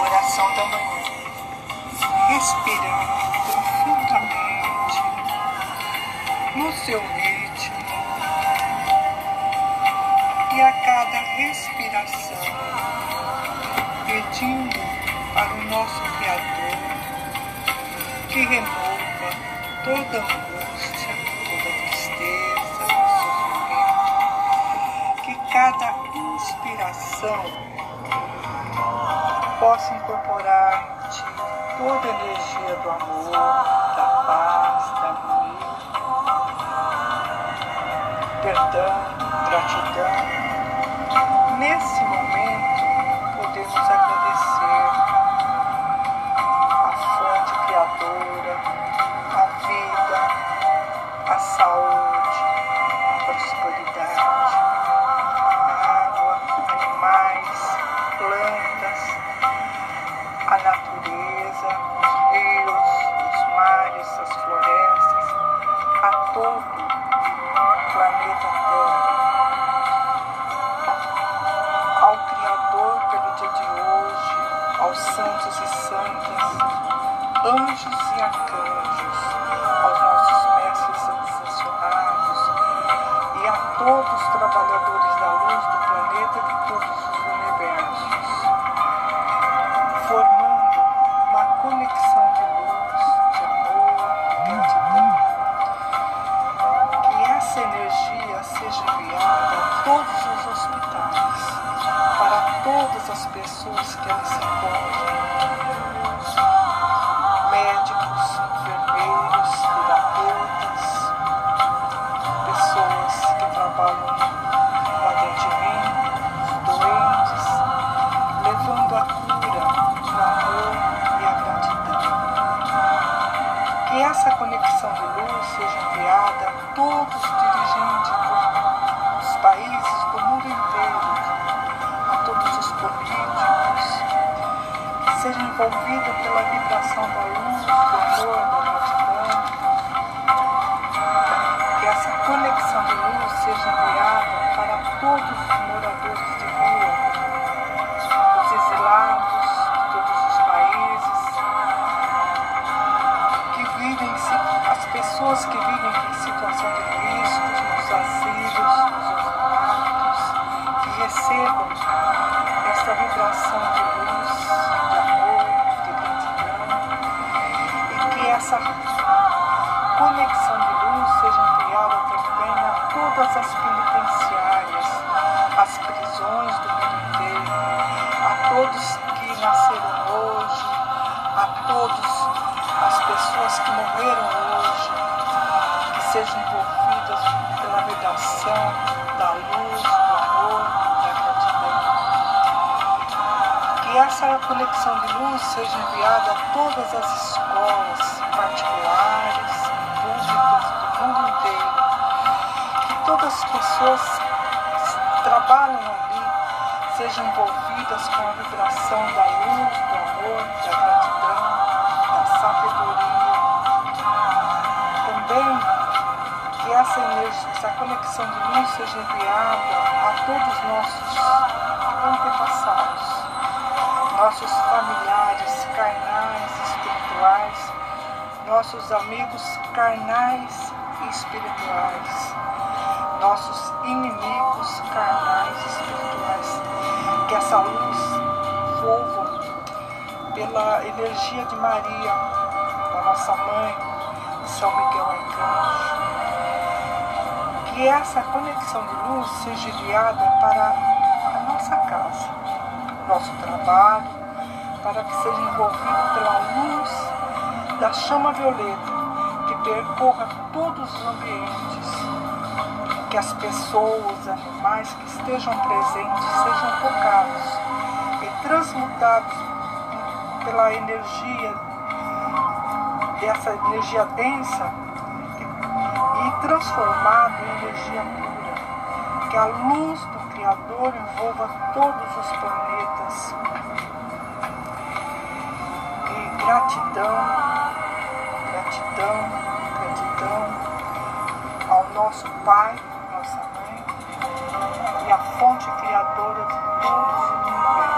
Oração da manhã. Respirando profundamente no seu ritmo. E a cada respiração, pedindo para o nosso Criador que remova toda angústia, possa incorporar em ti toda a energia do amor, da paz, da harmonia, perdão, gratidão. Nesse momento, anjos e arcanjos, aos nossos mestres ascensionados e a todos os trabalhadores da luz do planeta e de todos os universos formando uma conexão de luz, de amor, de gratidão. Que essa energia seja enviada a todos os hospitais, para todas as pessoas que ali se encontram, todos os dirigentes dos países do mundo inteiro, a todos os políticos, que seja envolvida pela vibração da luz, do amor, da essa conexão de luz seja enviada também a todas as penitenciárias, as prisões do mundo inteiro, a todos que nasceram hoje, a todas as pessoas que morreram hoje, que sejam envolvidas pela vibração da luz, Que essa conexão de luz seja enviada a todas as escolas particulares, públicas do mundo inteiro. Que todas as pessoas que trabalham ali sejam envolvidas com a vibração da luz, do amor, da gratidão, da sabedoria. Também que essa energia, essa conexão de luz seja enviada a todos os nossos antepassados, nossos familiares carnais e espirituais, nossos amigos carnais e espirituais, nossos inimigos carnais e espirituais. Que essa luz envolva pela energia de Maria, da nossa mãe, São Miguel Arcanjo. Que essa conexão de luz seja enviada para a nossa casa, nosso trabalho, para que seja envolvido pela luz da chama violeta que percorra todos os ambientes, que as pessoas, animais que estejam presentes sejam tocados e transmutados pela energia dessa energia densa e, transformado em energia pura. Que a luz do Criador envolva todos os planetas. E gratidão, gratidão, gratidão ao nosso Pai, nossa Mãe, fonte criadora de todos os